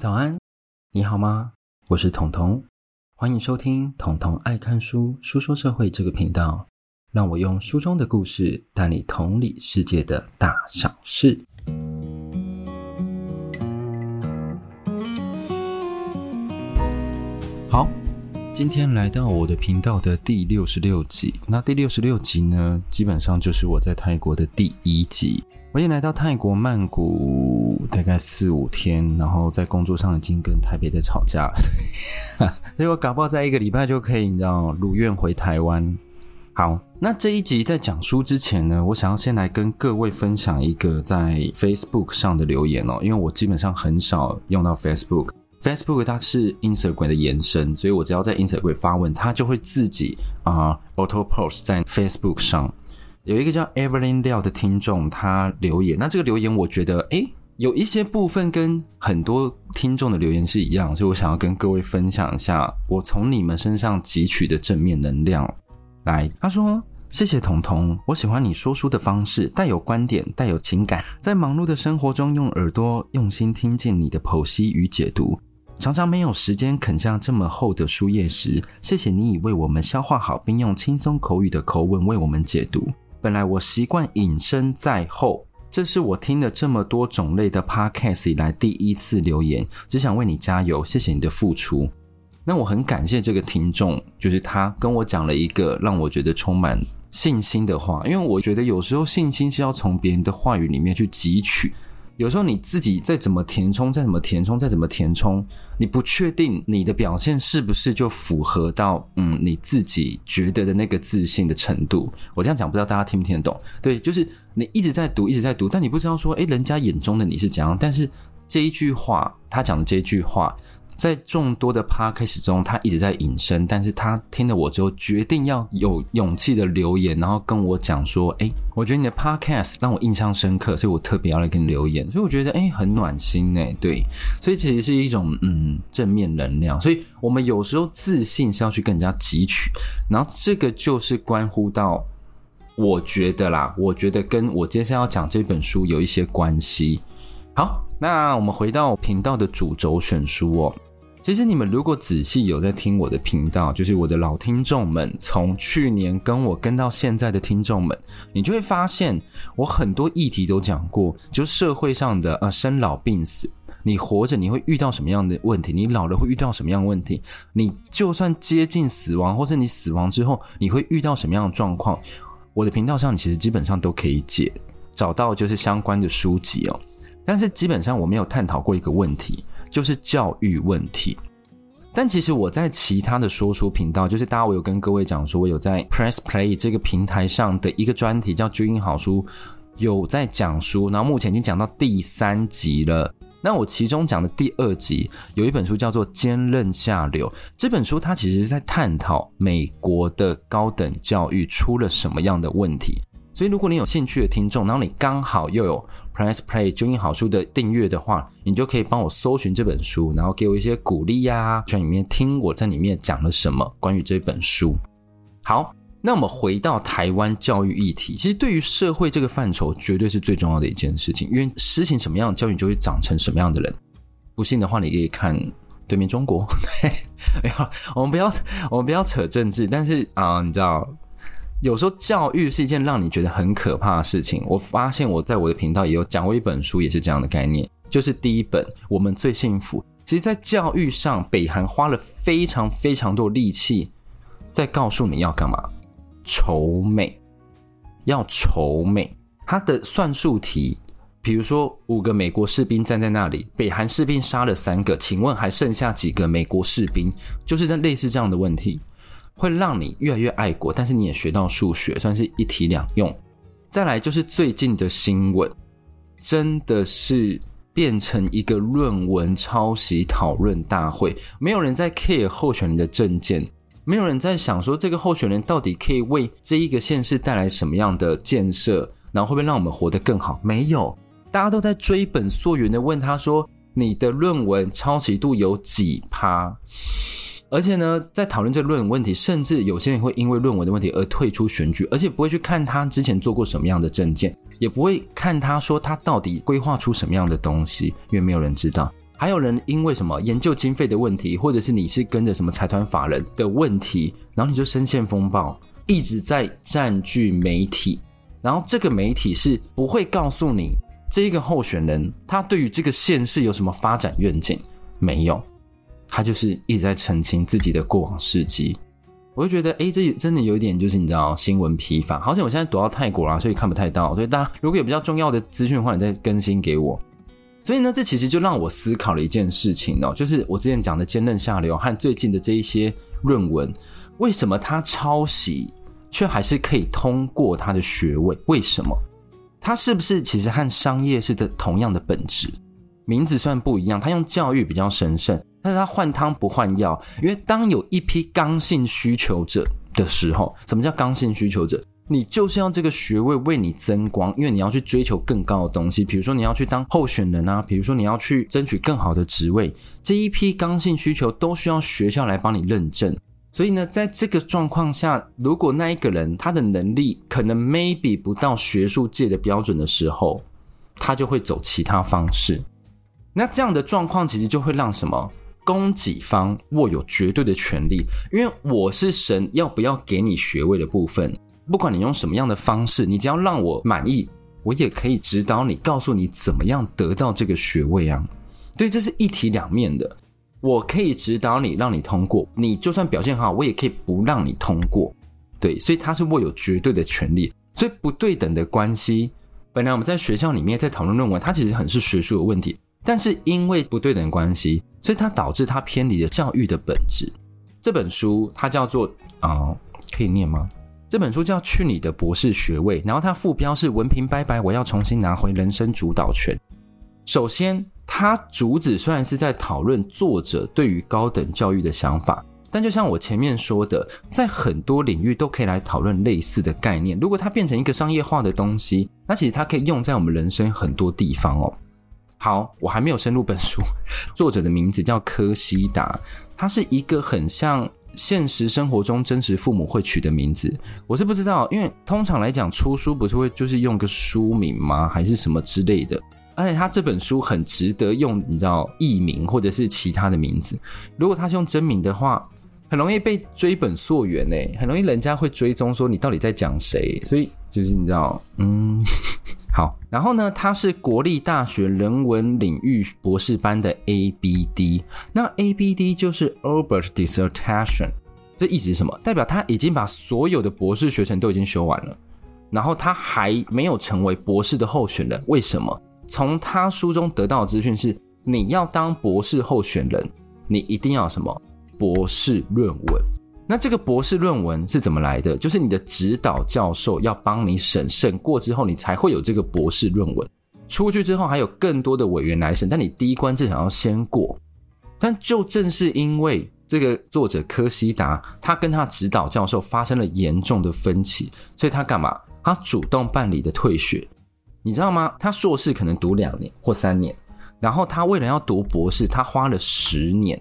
早安，你好吗？我是彤彤，欢迎收听彤彤爱看书书说社会这个频道，让我用书中的故事带你同理世界的大小事。好，今天来到我的频道的第六十六集，那第六十六集呢，基本上就是我在泰国的第一集。我已经来到泰国曼谷大概四五天，然后在工作上已经跟台北在吵架了，所以我搞不好在一个礼拜就可以，你知道，如愿回台湾。好，那这一集在讲书之前呢，我想要先来跟各位分享一个在 Facebook 上的留言哦，因为我基本上很少用到 Facebook，Facebook 它是 Instagram 的延伸，所以我只要在 Instagram 发问，它就会自己啊、auto post 在 Facebook 上。有一个叫 Evelyn 廖的听众，他留言。那这个留言，我觉得，诶，有一些部分跟很多听众的留言是一样，所以我想要跟各位分享一下，我从你们身上汲取的正面能量。来，他说：“谢谢彤彤，我喜欢你说书的方式，带有观点，带有情感，在忙碌的生活中用耳朵用心听见你的剖析与解读，常常没有时间啃下这么厚的书页时，谢谢你已为我们消化好，并用轻松口语的口吻为我们解读。”本来我习惯隐身在后，这是我听了这么多种类的 podcast 以来第一次留言，只想为你加油，谢谢你的付出。那我很感谢这个听众，就是他跟我讲了一个让我觉得充满信心的话，因为我觉得有时候信心是要从别人的话语里面去汲取。有时候你自己再怎么填充，再怎么填充，再怎么填充，你不确定你的表现是不是就符合到嗯你自己觉得的那个自信的程度。我这样讲不知道大家听不听得懂？对，就是你一直在读，一直在读，但你不知道说，诶，人家眼中的你是怎样？但是这一句话，他讲的这一句话。在众多的 podcast 中，他一直在隐身，但是他听了我之后，决定要有勇气的留言，然后跟我讲说：“诶，我觉得你的 podcast 让我印象深刻，所以我特别要来跟你留言。”所以我觉得诶，很暖心诶，对，所以其实是一种嗯正面能量。所以我们有时候自信是要去跟人家汲取，然后这个就是关乎到我觉得啦，我觉得跟我接下来要讲这本书有一些关系。好，那我们回到频道的主轴选书哦。其实你们如果仔细有在听我的频道，就是我的老听众们，从去年跟我跟到现在的听众们，你就会发现我很多议题都讲过，就社会上的啊生老病死，你活着你会遇到什么样的问题，你老了会遇到什么样问题，你就算接近死亡，或是你死亡之后你会遇到什么样的状况，我的频道上你其实基本上都可以解找到就是相关的书籍哦，但是基本上我没有探讨过一个问题。就是教育问题，但其实我在其他的说书频道，就是大家我有跟各位讲说，我有在 Press Play 这个平台上的一个专题叫“注音好书”，有在讲书，然后目前已经讲到第三集了。那我其中讲的第二集有一本书叫做《坚韧下流》，这本书它其实是在探讨美国的高等教育出了什么样的问题。所以，如果你有兴趣的听众，然后你刚好又有 Press Play 注音好书的订阅的话，你就可以帮我搜寻这本书，然后给我一些鼓励呀、啊，在里面听我在里面讲了什么关于这本书。好，那我们回到台湾教育议题，其实对于社会这个范畴，绝对是最重要的一件事情，因为实行什么样的教育，就会长成什么样的人。不信的话，你可以看对面中国。对，没有，我们不要，我们不要扯政治，但是啊、呃，你知道。有时候教育是一件让你觉得很可怕的事情。我发现我在我的频道也有讲过一本书，也是这样的概念，就是第一本《我们最幸福》。其实，在教育上，北韩花了非常非常多力气，在告诉你要干嘛？丑美，要丑美。他的算术题，比如说五个美国士兵站在那里，北韩士兵杀了三个，请问还剩下几个美国士兵？就是在类似这样的问题。会让你越来越爱国，但是你也学到数学，算是一体两用。再来就是最近的新闻，真的是变成一个论文抄袭讨论大会，没有人在 care 候选人的政见，没有人在想说这个候选人到底可以为这一个县市带来什么样的建设，然后会不会让我们活得更好？没有，大家都在追本溯源的问他说：“你的论文抄袭度有几趴？”而且呢，在讨论这个论文问题，甚至有些人会因为论文的问题而退出选举，而且不会去看他之前做过什么样的政见，也不会看他说他到底规划出什么样的东西，因为没有人知道。还有人因为什么研究经费的问题，或者是你是跟着什么财团法人的问题，然后你就深陷风暴，一直在占据媒体，然后这个媒体是不会告诉你这一个候选人他对于这个县市有什么发展愿景，没有，他就是一直在澄清自己的过往事迹。我就觉得，哎，这真的有一点，就是你知道新闻疲乏。好像我现在躲到泰国啦，所以看不太到。所以大家如果有比较重要的资讯的话，你再更新给我。所以呢，这其实就让我思考了一件事情哦，就是我之前讲的坚韧下流和最近的这一些论文，为什么他抄袭却还是可以通过他的学位？为什么？他是不是其实和商业是的同样的本质？名字虽然不一样，他用教育比较神圣。但是他换汤不换药，因为当有一批刚性需求者的时候，什么叫刚性需求者？你就是要这个学位为你增光，因为你要去追求更高的东西，比如说你要去当候选人啊，比如说你要去争取更好的职位，这一批刚性需求都需要学校来帮你认证。所以呢，在这个状况下，如果那一个人他的能力可能 maybe 不到学术界的标准的时候，他就会走其他方式。那这样的状况其实就会让什么？供给方握有绝对的权利，因为我是神，要不要给你学位的部分，不管你用什么样的方式，你只要让我满意，我也可以指导你，告诉你怎么样得到这个学位啊。对，这是一体两面的。我可以指导你，让你通过，你就算表现好，我也可以不让你通过。对，所以他是握有绝对的权利。所以不对等的关系，本来我们在学校里面在讨论论文，它其实很是学术的问题。但是因为不对等关系，所以它导致它偏离了教育的本质。这本书它叫做啊、可以念吗？这本书叫《去你的博士学位》，然后它副标是“文凭拜拜，我要重新拿回人生主导权”。首先，它主旨虽然是在讨论作者对于高等教育的想法，但就像我前面说的，在很多领域都可以来讨论类似的概念。如果它变成一个商业化的东西，那其实它可以用在我们人生很多地方哦。好，我还没有深入本书。作者的名字叫柯西达，他是一个很像现实生活中真实父母会取的名字。我是不知道，因为通常来讲出书不是会就是用个书名吗？还是什么之类的？而且他这本书很值得用，你知道艺名或者是其他的名字。如果他是用真名的话，很容易被追本溯源诶，很容易人家会追踪说你到底在讲谁。所以就是你知道，嗯。好，然后呢，他是国立大学人文领域博士班的 ABD，那 ABD 就是 Albert Dissertation，这意思是什么？代表他已经把所有的博士学程都已经修完了，然后他还没有成为博士的候选人。为什么？从他书中得到的资讯是，你要当博士候选人，你一定要什么？博士论文。那这个博士论文是怎么来的？就是你的指导教授要帮你审，审过之后，你才会有这个博士论文。出去之后还有更多的委员来审，但你第一关至少要先过。但就正是因为这个作者柯西达，他跟他指导教授发生了严重的分歧，所以他干嘛？他主动办理的退学。你知道吗？他硕士可能读两年或三年，然后他为了要读博士，他花了十年。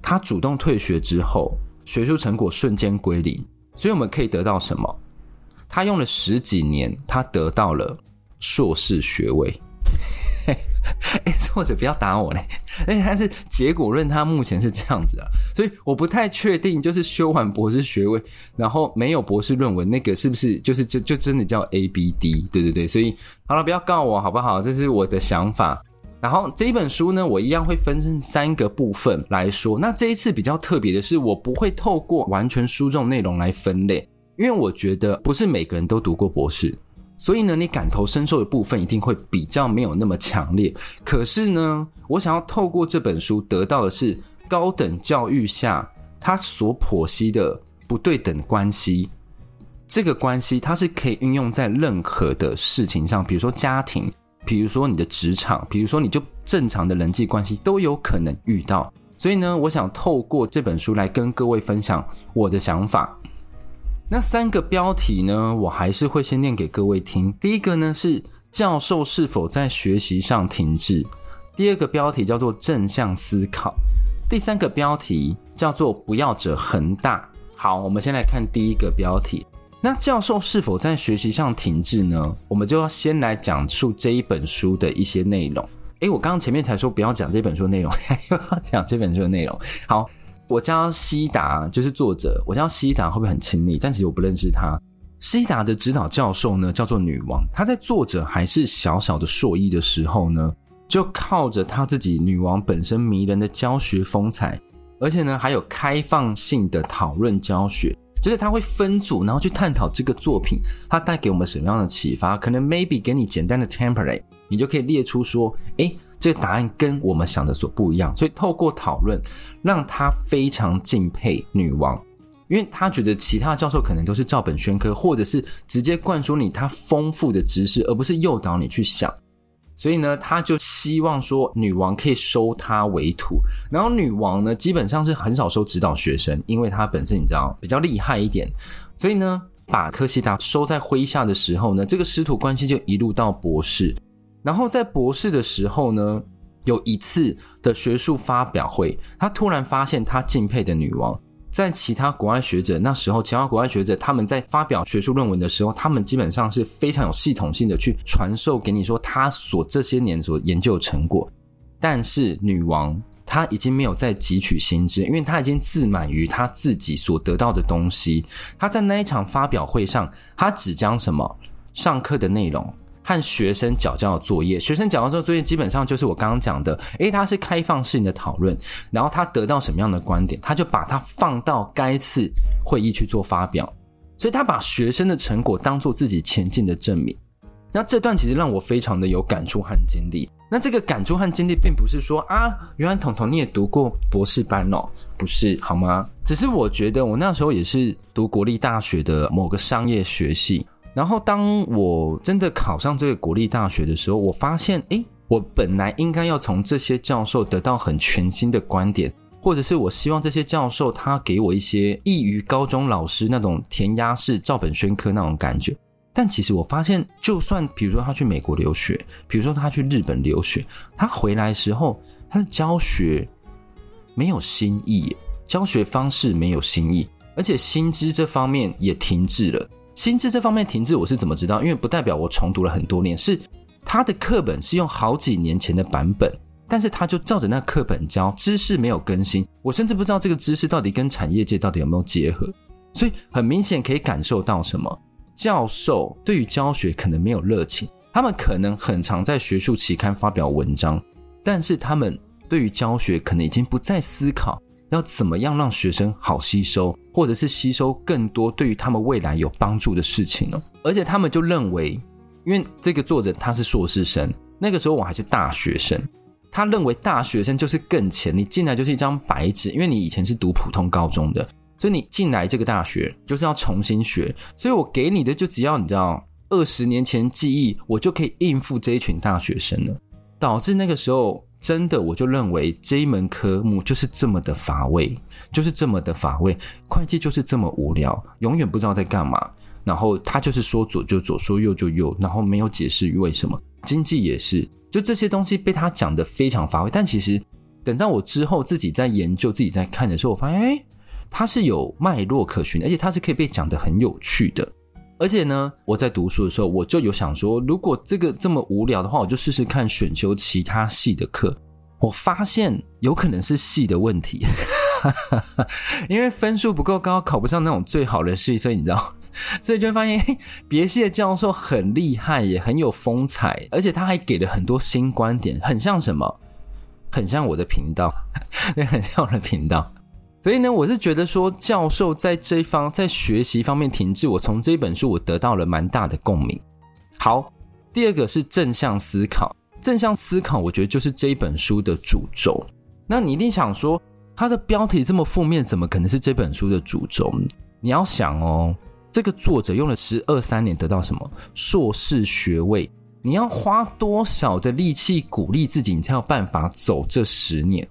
他主动退学之后。学术成果瞬间归零，所以我们可以得到什么？他用了十几年，他得到了硕士学位。哎，作者不要打我嘞！哎，但是结果论他目前是这样子啊，所以我不太确定，就是修完博士学位，然后没有博士论文，那个是不是就是就就真的叫 ABD？对对对，所以好了，不要告我好不好？这是我的想法。然后这一本书呢，我一样会分成三个部分来说。那这一次比较特别的是，我不会透过完全书中内容来分类，因为我觉得不是每个人都读过博士，所以呢，你感同身受的部分一定会比较没有那么强烈。可是呢，我想要透过这本书得到的是高等教育下它所剖析的不对等关系，这个关系它是可以运用在任何的事情上，比如说家庭。比如说你的职场，比如说你就正常的人际关系都有可能遇到，所以呢，我想透过这本书来跟各位分享我的想法。那三个标题呢，我还是会先念给各位听。第一个呢是教授是否在学习上停滞，第二个标题叫做正向思考，第三个标题叫做不要者恒大。好，我们先来看第一个标题。那教授是否在学习上停滞呢？我们就要先来讲述这一本书的一些内容。诶，我刚刚前面才说不要讲这本书的内容，又要讲这本书的内容。好，我叫西达，就是作者。我叫西达，会不会很亲密？但其实我不认识他。西达的指导教授呢，叫做女王。她在作者还是小小的硕一的时候呢，就靠着她自己女王本身迷人的教学风采，而且呢，还有开放性的讨论教学，就是他会分组，然后去探讨这个作品它带给我们什么样的启发。可能 maybe 给你简单的 template，你就可以列出说，诶，这个答案跟我们想的所不一样。所以透过讨论，让他非常敬佩女王。因为他觉得其他教授可能都是照本宣科，或者是直接灌输你他丰富的知识，而不是诱导你去想。所以呢，他就希望说女王可以收他为徒。然后女王呢，基本上是很少收指导学生，因为他本身你知道比较厉害一点。所以呢，把科西达收在麾下的时候呢，这个师徒关系就一路到博士。然后在博士的时候呢，有一次的学术发表会，他突然发现他敬佩的女王。在其他国外学者那时候，其他国外学者他们在发表学术论文的时候，他们基本上是非常有系统性的去传授给你说他所这些年所研究的成果。但是女王她已经没有再汲取新知，因为她已经自满于她自己所得到的东西。她在那一场发表会上，她只将什么上课的内容。和学生缴交的作业，学生缴交作业基本上就是我刚刚讲的，诶，他是开放性的讨论，然后他得到什么样的观点，他就把它放到该次会议去做发表，所以他把学生的成果当做自己前进的证明。那这段其实让我非常的有感触和经历。那这个感触和经历，并不是说啊，原来彤彤你也读过博士班哦，不是好吗？只是我觉得我那时候也是读国立大学的某个商业学系。然后，当我真的考上这个国立大学的时候，我发现，诶，我本来应该要从这些教授得到很全新的观点，或者是我希望这些教授他给我一些异于高中老师那种填鸭式、照本宣科那种感觉。但其实我发现，就算比如说他去美国留学，比如说他去日本留学，他回来时候，他的教学没有新意，教学方式没有新意，而且薪资这方面也停滞了。心智这方面停滞，我是怎么知道？因为不代表我重读了很多年，是他的课本是用好几年前的版本，但是他就照着那课本教，知识没有更新。我甚至不知道这个知识到底跟产业界到底有没有结合。所以很明显可以感受到什么？教授对于教学可能没有热情，他们可能很常在学术期刊发表文章，但是他们对于教学可能已经不再思考。要怎么样让学生好吸收，或者是吸收更多对于他们未来有帮助的事情呢？而且他们就认为，因为这个作者他是硕士生，那个时候我还是大学生，他认为大学生就是更浅，你进来就是一张白纸，因为你以前是读普通高中的，所以你进来这个大学就是要重新学，所以我给你的就只要你知道二十年前记忆，我就可以应付这一群大学生了，导致那个时候。真的，我就认为这一门科目就是这么的乏味，就是这么的乏味。会计就是这么无聊，永远不知道在干嘛。然后他就是说左就左，说右就右，然后没有解释为什么。经济也是，就这些东西被他讲的非常乏味。但其实等到我之后自己在研究、自己在看的时候，我发现，哎，它是有脉络可循，而且它是可以被讲得很有趣的。而且呢，我在读书的时候，我就有想说，如果这个这么无聊的话，我就试试看选修其他系的课。我发现有可能是系的问题，因为分数不够高，考不上那种最好的系，所以你知道，所以就会发现别系的教授很厉害，也很有风采，而且他还给了很多新观点，很像什么？很像我的频道，对，很像我的频道。所以呢，我是觉得说，教授在这一方在学习方面停滞，我从这本书我得到了蛮大的共鸣。好，第二个是正向思考，正向思考，我觉得就是这一本书的主轴。那你一定想说，它的标题这么负面，怎么可能是这本书的主轴？你要想哦，这个作者用了十二三年得到什么硕士学位？你要花多少的力气鼓励自己，你才有办法走这十年？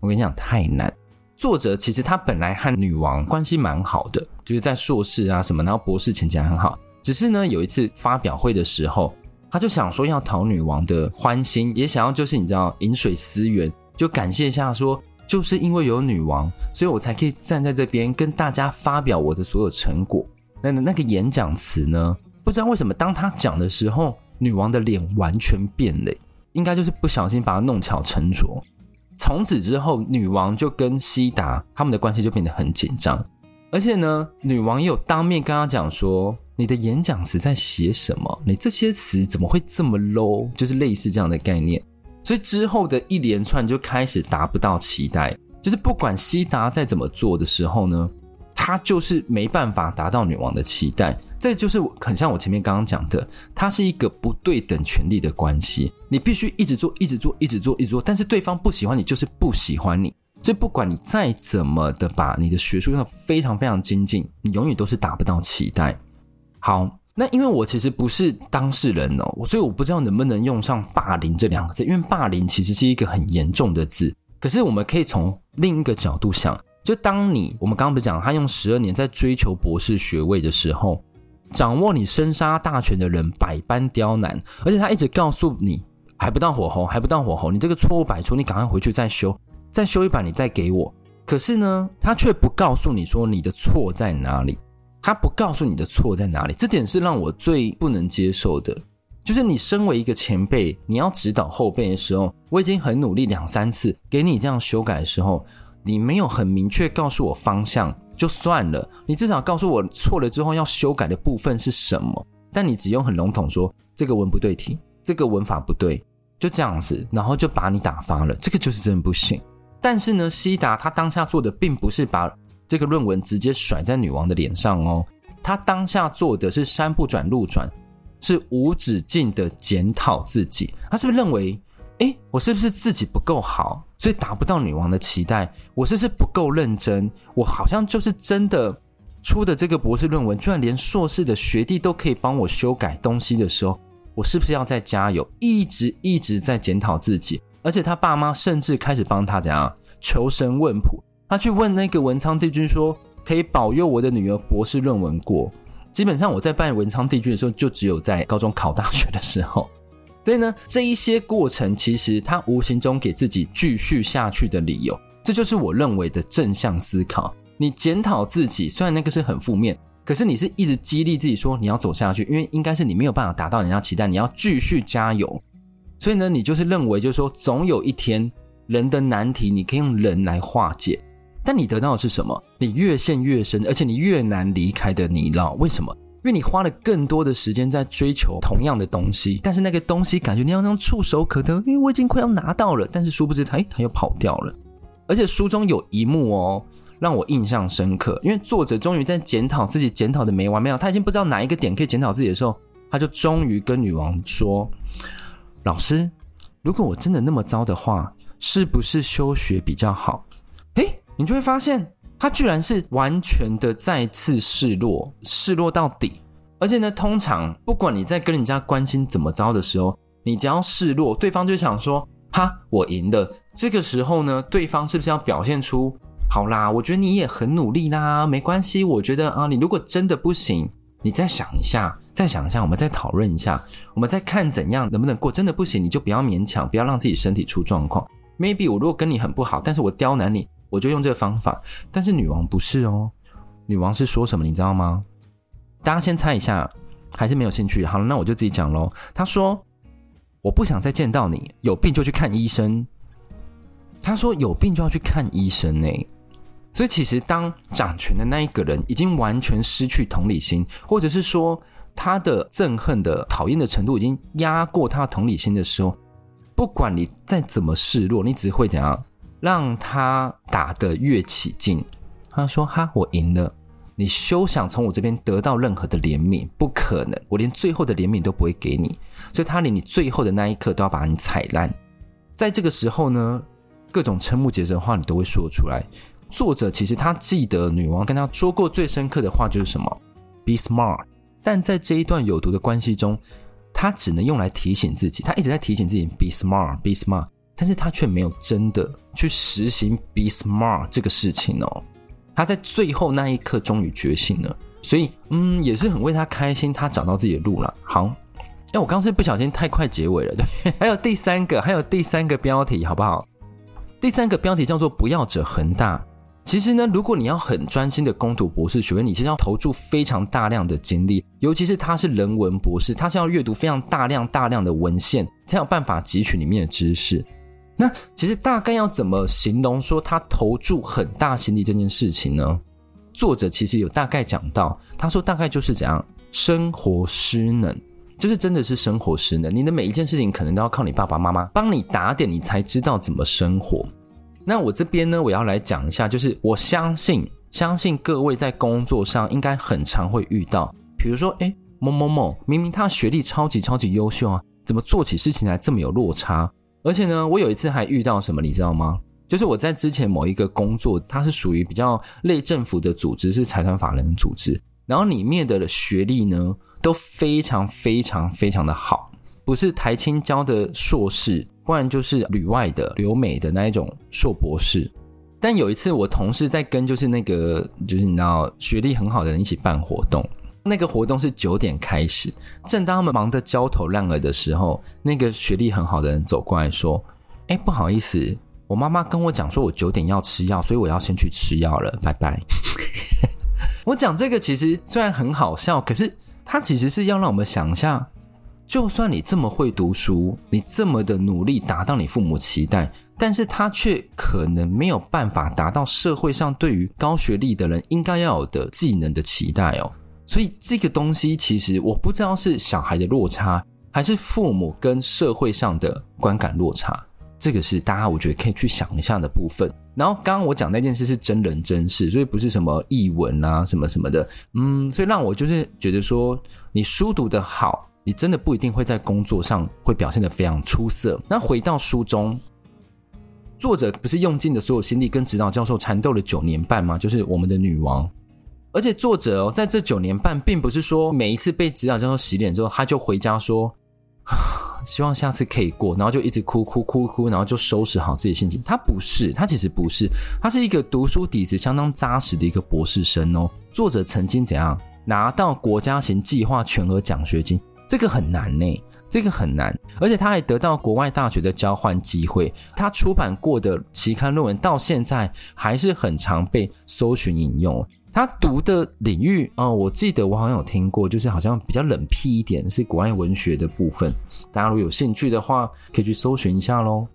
我跟你讲，太难。作者其实他本来和女王关系蛮好的，就是在硕士啊什么，然后博士前景很好。只是呢，有一次发表会的时候，他就想说要讨女王的欢心，也想要就是你知道饮水思源，就感谢一下说，就是因为有女王，所以我才可以站在这边跟大家发表我的所有成果。那那个演讲词呢，不知道为什么当他讲的时候，女王的脸完全变了。应该就是不小心把他弄巧成拙。从此之后，女王就跟希达他们的关系就变得很紧张，而且呢，女王也有当面跟他讲说：“你的演讲词在写什么？你这些词怎么会这么 low？” 就是类似这样的概念。所以之后的一连串就开始达不到期待，就是不管希达再怎么做的时候呢，他就是没办法达到女王的期待。这就是很像我前面刚刚讲的，它是一个不对等权利的关系。你必须一直做，一直做，一直做，一直做，但是对方不喜欢你，就是不喜欢你。所以不管你再怎么的把你的学术上非常非常精进，你永远都是达不到期待。好，那因为我其实不是当事人哦，所以我不知道能不能用上霸凌这两个字，因为霸凌其实是一个很严重的字。可是我们可以从另一个角度想，就当你我们刚刚不是讲他用十二年在追求博士学位的时候。掌握你生杀大权的人百般刁难，而且他一直告诉你还不到火候，还不到火候，你这个错误百出，你赶快回去再修，再修一版，你再给我。可是呢，他却不告诉你说你的错在哪里，他不告诉你的错在哪里，这点是让我最不能接受的。就是你身为一个前辈，你要指导后辈的时候，我已经很努力两三次给你这样修改的时候，你没有很明确告诉我方向。就算了，你至少告诉我错了之后要修改的部分是什么。但你只用很笼统说这个文不对题，这个文法不对，就这样子，然后就把你打发了，这个就是真的不行。但是呢，希达他当下做的并不是把这个论文直接甩在女王的脸上哦，他当下做的是山不转路转，是无止境的检讨自己。他是不是认为，诶，我是不是自己不够好？所以达不到女王的期待，我是不是不够认真？我好像就是真的出的这个博士论文，居然连硕士的学弟都可以帮我修改东西的时候，我是不是要再加油？一直一直在检讨自己，而且他爸妈甚至开始帮他怎样求神问卜，他去问那个文昌帝君说，可以保佑我的女儿博士论文过。基本上我在办文昌帝君的时候，就只有在高中考大学的时候。所以呢，这一些过程其实他无形中给自己继续下去的理由，这就是我认为的正向思考。你检讨自己，虽然那个是很负面，可是你是一直激励自己说你要走下去，因为应该是你没有办法达到人家期待，你要继续加油。所以呢，你就是认为就是说，总有一天人的难题你可以用人来化解，但你得到的是什么？你越陷越深，而且你越难离开的泥淖。为什么？因为你花了更多的时间在追求同样的东西，但是那个东西感觉你要像触手可得，因为我已经快要拿到了，但是殊不知他，诶，他又跑掉了。而且书中有一幕哦，让我印象深刻，因为作者终于在检讨自己检讨的没完没了，他已经不知道哪一个点可以检讨自己的时候，他就终于跟女王说：“老师，如果我真的那么糟的话，是不是休学比较好？”诶，你就会发现。他居然是完全的再次示弱，示弱到底。而且呢，通常不管你在跟人家关心怎么着的时候，你只要示弱，对方就想说：“哈，我赢了。”这个时候呢，对方是不是要表现出“好啦，我觉得你也很努力啦，没关系。”我觉得啊，你如果真的不行，你再想一下，再想一下，我们再讨论一下，我们再看怎样能不能过。真的不行，你就不要勉强，不要让自己身体出状况。Maybe 我如果跟你很不好，但是我刁难你。我就用这个方法，但是女王不是哦，女王是说什么，你知道吗？大家先猜一下，还是没有兴趣？好了，那我就自己讲喽。她说：“我不想再见到你，有病就去看医生。”她说：“有病就要去看医生呢。”所以其实当掌权的那一个人已经完全失去同理心，或者是说他的憎恨的讨厌的程度已经压过他同理心的时候，不管你再怎么示弱，你只会怎样？让他打得越起劲，他说：“哈，我赢了，你休想从我这边得到任何的怜悯，不可能，我连最后的怜悯都不会给你。所以，他连你最后的那一刻都要把你踩烂。在这个时候呢，各种瞠目结舌的话你都会说出来。作者其实他记得女王跟他说过最深刻的话就是什么？Be smart。但在这一段有毒的关系中，他只能用来提醒自己，他一直在提醒自己：Be smart，Be smart。但是他却没有真的去实行 be smart 这个事情哦。他在最后那一刻终于觉醒了，所以嗯，也是很为他开心，他找到自己的路了。好，哎，我刚刚是不小心太快结尾了，对。还有第三个，还有第三个标题，好不好？第三个标题叫做“不要者恒大”。其实呢，如果你要很专心的攻读博士学位，你其实要投注非常大量的精力，尤其是他是人文博士，他是要阅读非常大量大量的文献，才有办法汲取里面的知识。那其实大概要怎么形容说他投注很大心力这件事情呢？作者其实有大概讲到，他说大概就是怎样，生活失能，就是真的是生活失能。你的每一件事情可能都要靠你爸爸妈妈帮你打点，你才知道怎么生活。那我这边呢，我要来讲一下，就是我相信，相信各位在工作上应该很常会遇到，比如说，诶，某某某明明他学历超级超级优秀啊，怎么做起事情来这么有落差？而且呢，我有一次还遇到什么，你知道吗？就是我在之前某一个工作，它是属于比较类政府的组织，是财团法人的组织，然后里面的学历呢都非常非常非常的好，不是台清交的硕士。不然就是旅外的、留美的那一种硕博士。但有一次，我同事在跟就是那个就是你知道学历很好的人一起办活动，那个活动是九点开始。正当他们忙得焦头烂额的时候，那个学历很好的人走过来说：“哎，不好意思，我妈妈跟我讲说我九点要吃药，所以我要先去吃药了，拜拜。”我讲这个其实虽然很好笑，可是它其实是要让我们想一下。就算你这么会读书，你这么的努力达到你父母期待，但是他却可能没有办法达到社会上对于高学历的人应该要有的技能的期待哦。所以这个东西其实我不知道是小孩的落差，还是父母跟社会上的观感落差。这个是大家我觉得可以去想一下的部分。然后刚刚我讲那件事是真人真事，所以不是什么译文啊什么什么的。嗯，所以让我就是觉得说，你书读得好。你真的不一定会在工作上会表现得非常出色。那回到书中，作者不是用尽了所有心力跟指导教授缠斗了九年半吗？就是我们的女王。而且作者哦，在这九年半，并不是说每一次被指导教授洗脸之后，他就回家说，希望下次可以过，然后就一直哭哭哭哭，然后就收拾好自己的心情。他不是，他其实不是，他是一个读书底子相当扎实的一个博士生哦。作者曾经怎样拿到国家型计划全额奖学金？这个很难呢，这个很难，而且他还得到国外大学的交换机会。他出版过的期刊论文到现在还是很常被搜寻引用。他读的领域哦，我记得我好像有听过，就是好像比较冷僻一点，是国外文学的部分。大家如果有兴趣的话，可以去搜寻一下喽。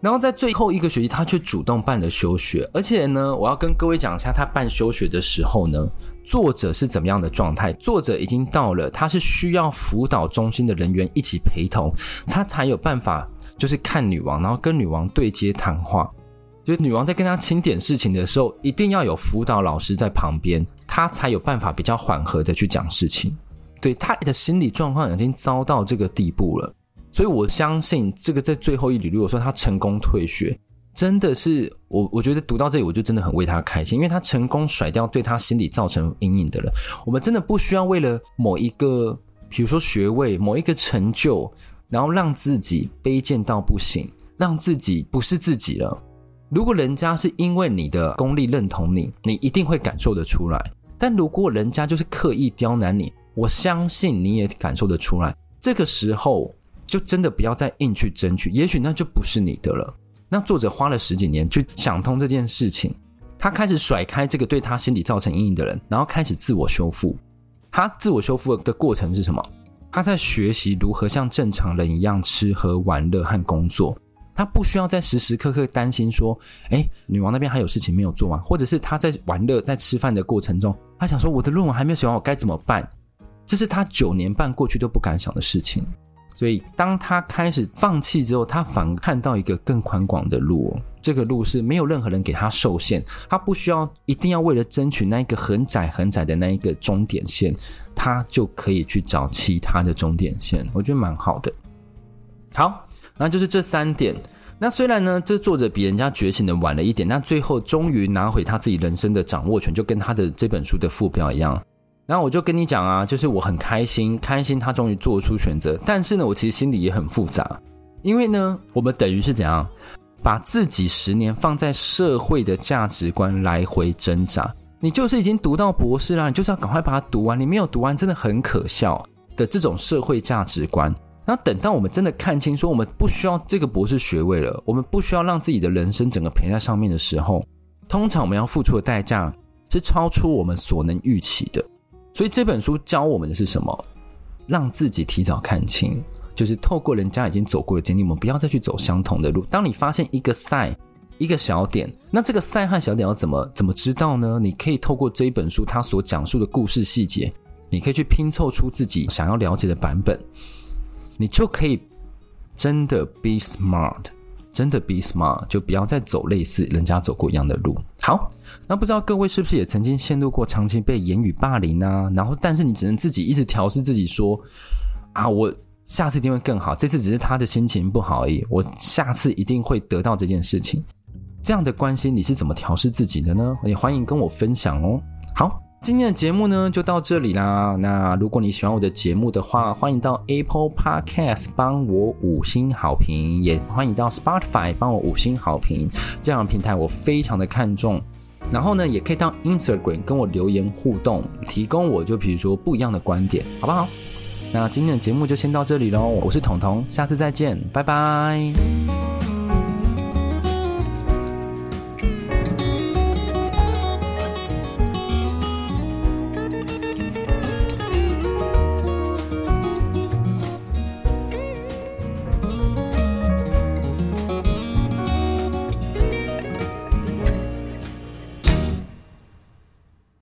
然后在最后一个学期，他却主动办了休学，而且呢，我要跟各位讲一下，他办休学的时候呢。作者是怎么样的状态？作者已经到了，他是需要辅导中心的人员一起陪同，他才有办法，就是看女王，然后跟女王对接谈话。就是女王在跟他清点事情的时候，一定要有辅导老师在旁边，他才有办法比较缓和的去讲事情。对，他的心理状况已经糟到这个地步了，所以我相信这个在最后一里如果说他成功退学。真的是我，我觉得读到这里，我就真的很为他开心，因为他成功甩掉对他心理造成阴影的人。我们真的不需要为了某一个，比如说学位、某一个成就，然后让自己卑贱到不行，让自己不是自己了。如果人家是因为你的功力认同你，你一定会感受得出来。但如果人家就是刻意刁难你，我相信你也感受得出来。这个时候就真的不要再硬去争取，也许那就不是你的了。那作者花了十几年去想通这件事情，他开始甩开这个对他心理造成阴影的人，然后开始自我修复。他自我修复的过程是什么？他在学习如何像正常人一样吃喝玩乐和工作。他不需要再时时刻刻担心说，诶，女王那边还有事情没有做完，或者是他在玩乐、在吃饭的过程中，他想说我的论文还没有写完，我该怎么办？这是他九年半过去都不敢想的事情。所以，当他开始放弃之后，他反而看到一个更宽广的路。这个路是没有任何人给他受限，他不需要一定要为了争取那一个很窄很窄的那一个终点线，他就可以去找其他的终点线。我觉得蛮好的。好，那就是这三点。那虽然呢，这作者比人家觉醒的晚了一点，但最后终于拿回他自己人生的掌握权，就跟他的这本书的副标一样。然后我就跟你讲啊，就是我很开心，开心他终于做出选择。但是呢，我其实心里也很复杂，因为呢，我们等于是怎样，把自己十年放在社会的价值观来回挣扎。你就是已经读到博士了，你就是要赶快把它读完。你没有读完，真的很可笑的这种社会价值观。然后等到我们真的看清，说我们不需要这个博士学位了，我们不需要让自己的人生整个赔在上面的时候。通常我们要付出的代价是超出我们所能预期的。所以这本书教我们的是什么？让自己提早看清，就是透过人家已经走过的经历，我们不要再去走相同的路。当你发现一个赛，一个小点，那这个赛和小点要怎么怎么知道呢？你可以透过这一本书它所讲述的故事细节，你可以去拼凑出自己想要了解的版本，你就可以真的 be smart。真的 be smart，就不要再走类似人家走过一样的路。好，那不知道各位是不是也曾经陷入过长期被言语霸凌啊？然后，但是你只能自己一直调试自己说，啊，我下次一定会更好，这次只是他的心情不好而已，我下次一定会得到这件事情。这样的关系你是怎么调试自己的呢？也欢迎跟我分享哦。好。今天的节目呢，就到这里啦。那如果你喜欢我的节目的话，欢迎到 Apple Podcast 帮我五星好评，也欢迎到 Spotify 帮我五星好评。这样的平台我非常的看重。然后呢，也可以到 Instagram 跟我留言互动，提供我就比如说不一样的观点，好不好？那今天的节目就先到这里喽。我是彤彤，下次再见，拜拜。